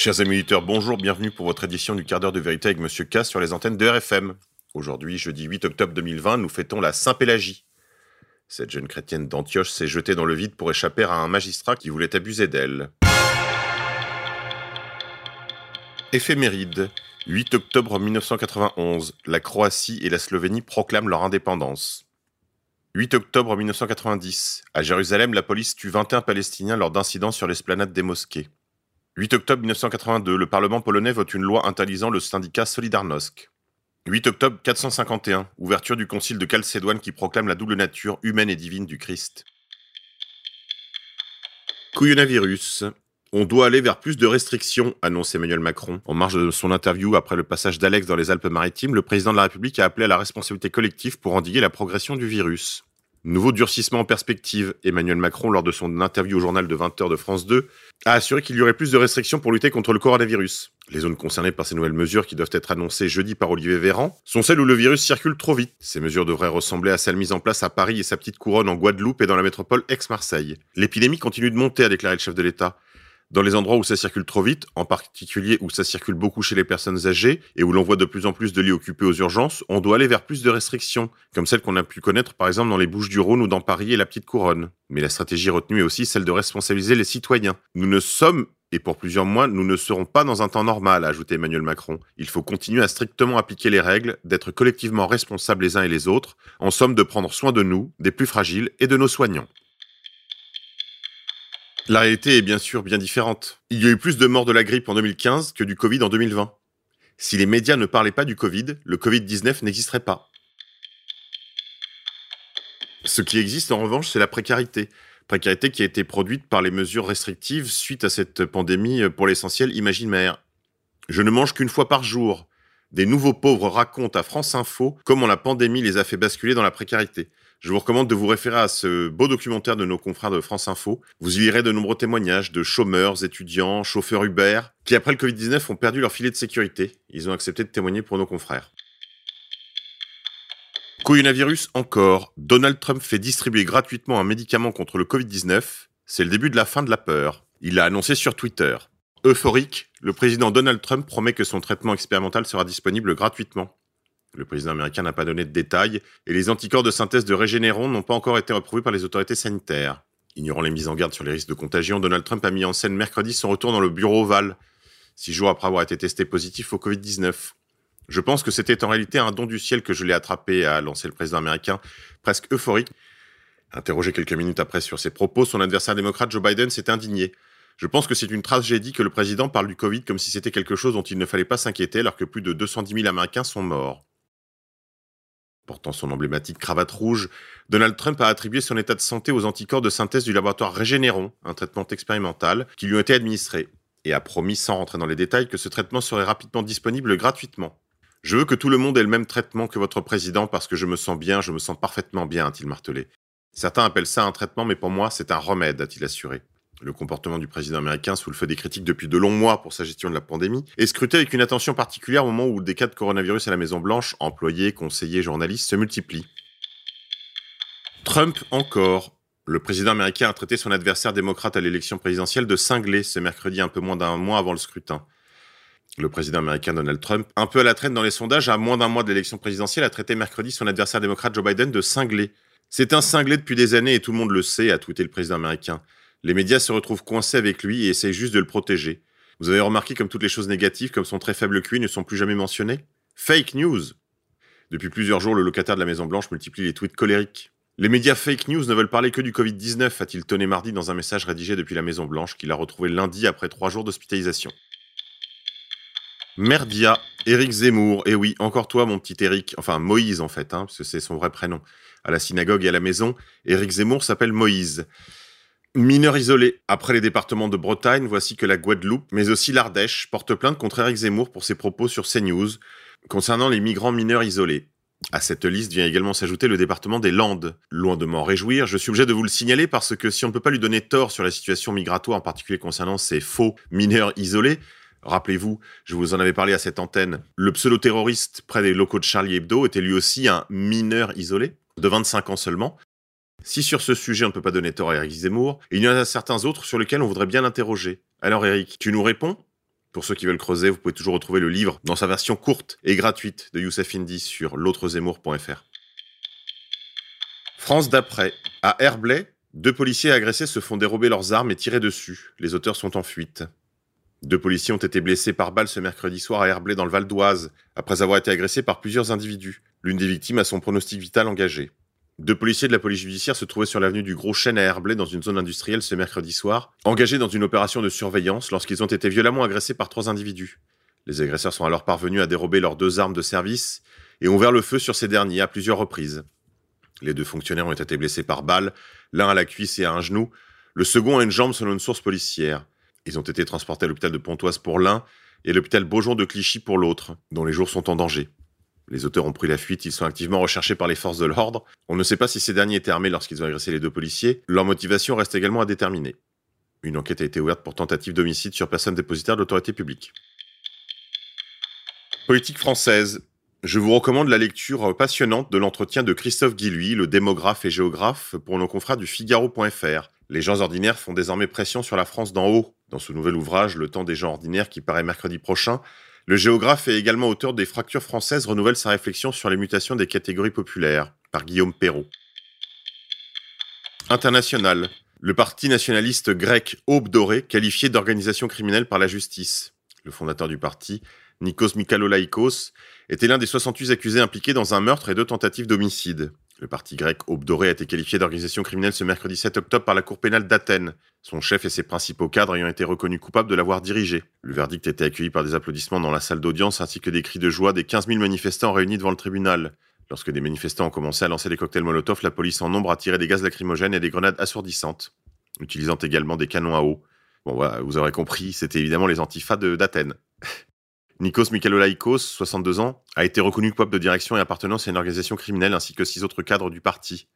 Chers amis auditeurs, bonjour, bienvenue pour votre édition du quart d'heure de vérité avec Monsieur K sur les antennes de RFM. Aujourd'hui, jeudi 8 octobre 2020, nous fêtons la Saint-Pélagie. Cette jeune chrétienne d'Antioche s'est jetée dans le vide pour échapper à un magistrat qui voulait abuser d'elle. Éphéméride. 8 octobre 1991, la Croatie et la Slovénie proclament leur indépendance. 8 octobre 1990, à Jérusalem, la police tue 21 Palestiniens lors d'incidents sur l'esplanade des mosquées. 8 octobre 1982, le Parlement polonais vote une loi interdisant le syndicat Solidarnosc. 8 octobre 451, ouverture du concile de Chalcédoine qui proclame la double nature humaine et divine du Christ. Couillonavirus. On doit aller vers plus de restrictions, annonce Emmanuel Macron. En marge de son interview après le passage d'Alex dans les Alpes-Maritimes, le président de la République a appelé à la responsabilité collective pour endiguer la progression du virus. Nouveau durcissement en perspective, Emmanuel Macron, lors de son interview au journal de 20h de France 2, a assuré qu'il y aurait plus de restrictions pour lutter contre le coronavirus. Les zones concernées par ces nouvelles mesures qui doivent être annoncées jeudi par Olivier Véran sont celles où le virus circule trop vite. Ces mesures devraient ressembler à celles mises en place à Paris et sa petite couronne en Guadeloupe et dans la métropole ex-Marseille. L'épidémie continue de monter, a déclaré le chef de l'État. Dans les endroits où ça circule trop vite, en particulier où ça circule beaucoup chez les personnes âgées et où l'on voit de plus en plus de lits occupés aux urgences, on doit aller vers plus de restrictions, comme celles qu'on a pu connaître par exemple dans les Bouches du Rhône ou dans Paris et la Petite Couronne. Mais la stratégie retenue est aussi celle de responsabiliser les citoyens. Nous ne sommes et pour plusieurs mois, nous ne serons pas dans un temps normal, a ajouté Emmanuel Macron. Il faut continuer à strictement appliquer les règles, d'être collectivement responsables les uns et les autres, en somme de prendre soin de nous, des plus fragiles et de nos soignants. La réalité est bien sûr bien différente. Il y a eu plus de morts de la grippe en 2015 que du Covid en 2020. Si les médias ne parlaient pas du Covid, le Covid-19 n'existerait pas. Ce qui existe en revanche, c'est la précarité. Précarité qui a été produite par les mesures restrictives suite à cette pandémie pour l'essentiel imaginaire. Je ne mange qu'une fois par jour. Des nouveaux pauvres racontent à France Info comment la pandémie les a fait basculer dans la précarité. Je vous recommande de vous référer à ce beau documentaire de nos confrères de France Info. Vous y lirez de nombreux témoignages de chômeurs, étudiants, chauffeurs Uber, qui après le Covid-19 ont perdu leur filet de sécurité. Ils ont accepté de témoigner pour nos confrères. Coronavirus encore. Donald Trump fait distribuer gratuitement un médicament contre le Covid-19. C'est le début de la fin de la peur. Il l'a annoncé sur Twitter. Euphorique, le président Donald Trump promet que son traitement expérimental sera disponible gratuitement. Le président américain n'a pas donné de détails et les anticorps de synthèse de Régénéron n'ont pas encore été approuvés par les autorités sanitaires. Ignorant les mises en garde sur les risques de contagion, Donald Trump a mis en scène mercredi son retour dans le bureau ovale, six jours après avoir été testé positif au Covid-19. Je pense que c'était en réalité un don du ciel que je l'ai attrapé, a lancé le président américain, presque euphorique. Interrogé quelques minutes après sur ses propos, son adversaire démocrate Joe Biden s'est indigné. Je pense que c'est une tragédie que le président parle du Covid comme si c'était quelque chose dont il ne fallait pas s'inquiéter alors que plus de 210 000 Américains sont morts. Portant son emblématique cravate rouge, Donald Trump a attribué son état de santé aux anticorps de synthèse du laboratoire Régénéron, un traitement expérimental, qui lui ont été administrés, et a promis, sans rentrer dans les détails, que ce traitement serait rapidement disponible gratuitement. Je veux que tout le monde ait le même traitement que votre président parce que je me sens bien, je me sens parfaitement bien, a-t-il martelé. Certains appellent ça un traitement, mais pour moi, c'est un remède, a-t-il assuré. Le comportement du président américain, sous le feu des critiques depuis de longs mois pour sa gestion de la pandémie, est scruté avec une attention particulière au moment où des cas de coronavirus à la Maison-Blanche, employés, conseillers, journalistes, se multiplient. Trump encore. Le président américain a traité son adversaire démocrate à l'élection présidentielle de cinglé ce mercredi un peu moins d'un mois avant le scrutin. Le président américain Donald Trump, un peu à la traîne dans les sondages, à moins d'un mois de l'élection présidentielle, a traité mercredi son adversaire démocrate Joe Biden de cinglé. C'est un cinglé depuis des années et tout le monde le sait, a tweeté le président américain. Les médias se retrouvent coincés avec lui et essayent juste de le protéger. Vous avez remarqué comme toutes les choses négatives, comme son très faible QI, ne sont plus jamais mentionnées? Fake news Depuis plusieurs jours, le locataire de la Maison-Blanche multiplie les tweets colériques. Les médias fake news ne veulent parler que du Covid-19, a-t-il tonné mardi dans un message rédigé depuis la Maison-Blanche qu'il a retrouvé lundi après trois jours d'hospitalisation. Merdia, Éric Zemmour, et eh oui, encore toi mon petit Éric, enfin Moïse en fait, hein, parce que c'est son vrai prénom. À la synagogue et à la maison, Éric Zemmour s'appelle Moïse. Mineur isolé. Après les départements de Bretagne, voici que la Guadeloupe, mais aussi l'Ardèche, porte plainte contre Eric Zemmour pour ses propos sur CNews concernant les migrants mineurs isolés. À cette liste vient également s'ajouter le département des Landes. Loin de m'en réjouir, je suis obligé de vous le signaler parce que si on ne peut pas lui donner tort sur la situation migratoire, en particulier concernant ces faux mineurs isolés, rappelez-vous, je vous en avais parlé à cette antenne, le pseudo-terroriste près des locaux de Charlie Hebdo était lui aussi un mineur isolé, de 25 ans seulement, si sur ce sujet on ne peut pas donner tort à Eric Zemmour, il y en a certains autres sur lesquels on voudrait bien l'interroger. Alors Eric, tu nous réponds? Pour ceux qui veulent creuser, vous pouvez toujours retrouver le livre dans sa version courte et gratuite de Youssef Indy sur l'autrezemmour.fr. France d'après. À Herblay, deux policiers agressés se font dérober leurs armes et tirer dessus. Les auteurs sont en fuite. Deux policiers ont été blessés par balle ce mercredi soir à Herblay dans le Val d'Oise, après avoir été agressés par plusieurs individus. L'une des victimes a son pronostic vital engagé. Deux policiers de la police judiciaire se trouvaient sur l'avenue du Gros Chêne à Herblay dans une zone industrielle ce mercredi soir, engagés dans une opération de surveillance lorsqu'ils ont été violemment agressés par trois individus. Les agresseurs sont alors parvenus à dérober leurs deux armes de service et ont ouvert le feu sur ces derniers à plusieurs reprises. Les deux fonctionnaires ont été blessés par balle, l'un à la cuisse et à un genou, le second à une jambe selon une source policière. Ils ont été transportés à l'hôpital de Pontoise pour l'un et l'hôpital Beaujon de Clichy pour l'autre, dont les jours sont en danger. Les auteurs ont pris la fuite, ils sont activement recherchés par les forces de l'ordre. On ne sait pas si ces derniers étaient armés lorsqu'ils ont agressé les deux policiers. Leur motivation reste également à déterminer. Une enquête a été ouverte pour tentative d'homicide sur personne dépositaire de l'autorité publique. Politique française. Je vous recommande la lecture passionnante de l'entretien de Christophe Guilluy, le démographe et géographe, pour nos confrères du Figaro.fr. Les gens ordinaires font désormais pression sur la France d'en haut. Dans ce nouvel ouvrage, Le temps des gens ordinaires, qui paraît mercredi prochain, le géographe et également auteur des Fractures françaises renouvelle sa réflexion sur les mutations des catégories populaires, par Guillaume Perrault. International. Le parti nationaliste grec Aube Dorée, qualifié d'organisation criminelle par la justice. Le fondateur du parti, Nikos Mikalolaikos, était l'un des 68 accusés impliqués dans un meurtre et deux tentatives d'homicide. Le parti grec Aube Dorée a été qualifié d'organisation criminelle ce mercredi 7 octobre par la Cour pénale d'Athènes, son chef et ses principaux cadres ayant été reconnus coupables de l'avoir dirigé. Le verdict était accueilli par des applaudissements dans la salle d'audience ainsi que des cris de joie des 15 000 manifestants réunis devant le tribunal. Lorsque des manifestants ont commencé à lancer des cocktails Molotov, la police en nombre a tiré des gaz lacrymogènes et des grenades assourdissantes, utilisant également des canons à eau. Bon vous aurez compris, c'était évidemment les antifas d'Athènes. Nikos Mikalolaikos, 62 ans, a été reconnu coupable de direction et appartenance à une organisation criminelle ainsi que six autres cadres du parti.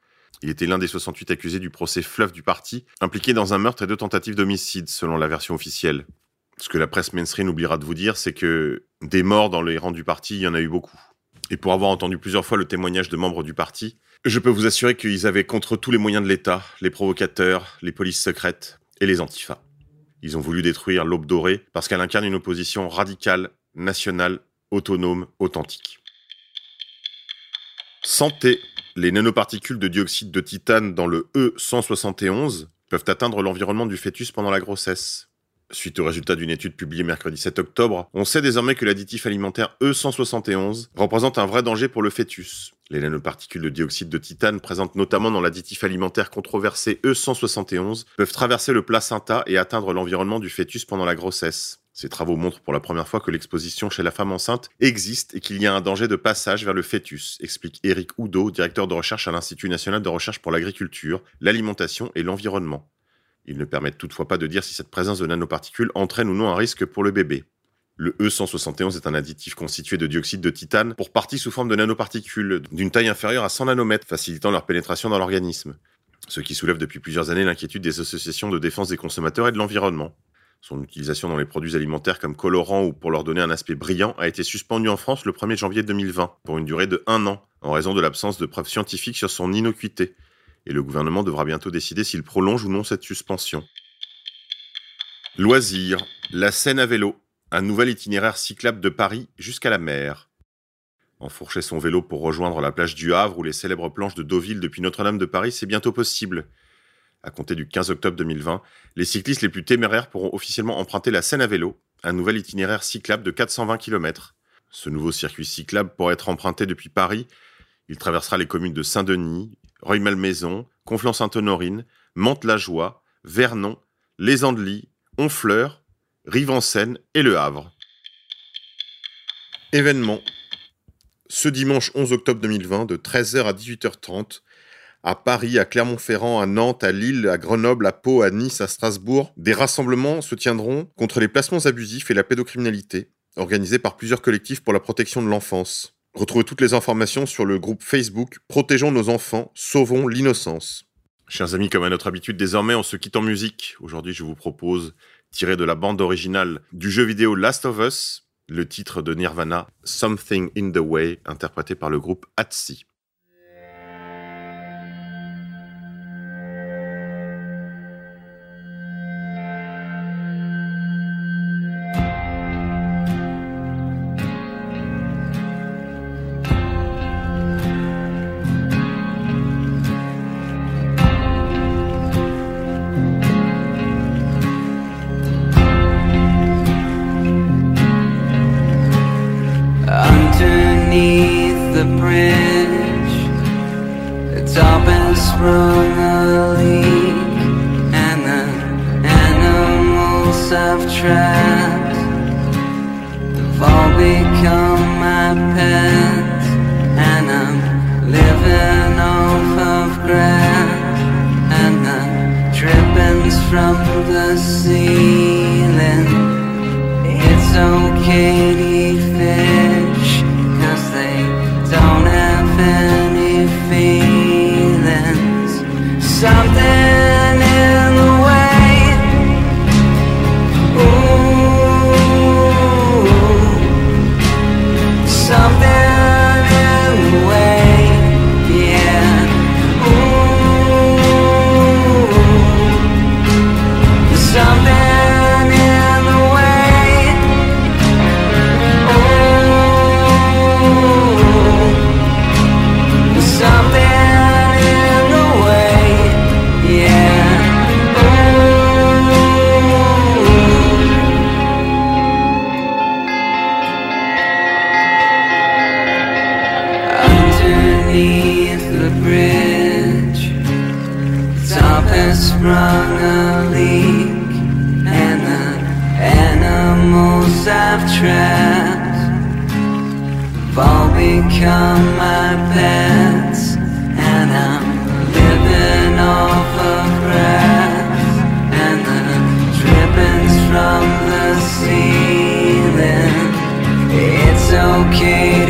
Il était l'un des 68 accusés du procès fleuve du parti, impliqué dans un meurtre et deux tentatives d'homicide, selon la version officielle. Ce que la presse mainstream oubliera de vous dire, c'est que des morts dans les rangs du parti, il y en a eu beaucoup. Et pour avoir entendu plusieurs fois le témoignage de membres du parti, je peux vous assurer qu'ils avaient contre tous les moyens de l'État, les provocateurs, les polices secrètes et les antifas. Ils ont voulu détruire l'aube dorée parce qu'elle incarne une opposition radicale national, autonome, authentique. Santé. Les nanoparticules de dioxyde de titane dans le E171 peuvent atteindre l'environnement du fœtus pendant la grossesse. Suite au résultat d'une étude publiée mercredi 7 octobre, on sait désormais que l'additif alimentaire E171 représente un vrai danger pour le fœtus. Les nanoparticules de dioxyde de titane présentes notamment dans l'additif alimentaire controversé E171 peuvent traverser le placenta et atteindre l'environnement du fœtus pendant la grossesse. Ces travaux montrent pour la première fois que l'exposition chez la femme enceinte existe et qu'il y a un danger de passage vers le fœtus, explique Éric Houdot, directeur de recherche à l'Institut national de recherche pour l'agriculture, l'alimentation et l'environnement. Il ne permet toutefois pas de dire si cette présence de nanoparticules entraîne ou non un risque pour le bébé. Le E171 est un additif constitué de dioxyde de titane, pour partie sous forme de nanoparticules, d'une taille inférieure à 100 nanomètres, facilitant leur pénétration dans l'organisme. Ce qui soulève depuis plusieurs années l'inquiétude des associations de défense des consommateurs et de l'environnement. Son utilisation dans les produits alimentaires comme colorant ou pour leur donner un aspect brillant a été suspendue en France le 1er janvier 2020 pour une durée de un an en raison de l'absence de preuves scientifiques sur son innocuité. Et le gouvernement devra bientôt décider s'il prolonge ou non cette suspension. Loisirs. La Seine à vélo. Un nouvel itinéraire cyclable de Paris jusqu'à la mer. Enfourcher son vélo pour rejoindre la plage du Havre ou les célèbres planches de Deauville depuis Notre-Dame de Paris, c'est bientôt possible à compter du 15 octobre 2020, les cyclistes les plus téméraires pourront officiellement emprunter la Seine à vélo, un nouvel itinéraire cyclable de 420 km. Ce nouveau circuit cyclable pourra être emprunté depuis Paris. Il traversera les communes de Saint-Denis, Rueil-Malmaison, Conflans-Sainte-Honorine, Mantes-la-Joie, Vernon, Les Andelys, Honfleur, Rive-en-Seine et Le Havre. Événement. Ce dimanche 11 octobre 2020, de 13h à 18h30, à Paris, à Clermont-Ferrand, à Nantes, à Lille, à Grenoble, à Pau, à Nice, à Strasbourg, des rassemblements se tiendront contre les placements abusifs et la pédocriminalité, organisés par plusieurs collectifs pour la protection de l'enfance. Retrouvez toutes les informations sur le groupe Facebook Protégeons nos enfants, sauvons l'innocence. Chers amis, comme à notre habitude désormais, on se quitte en musique. Aujourd'hui, je vous propose, tiré de la bande originale du jeu vidéo Last of Us, le titre de Nirvana, Something in the Way, interprété par le groupe Atsi. Underneath the bridge, the top has sprung a leak, and the animals have trapped. They've all become my pets, and I'm living off of grass, and the drippings from the ceiling. It's okay Underneath the bridge. Top has sprung a leak, and the animals I've trapped have all become my pets, and I'm living off of grass and the drippings from the ceiling. It's okay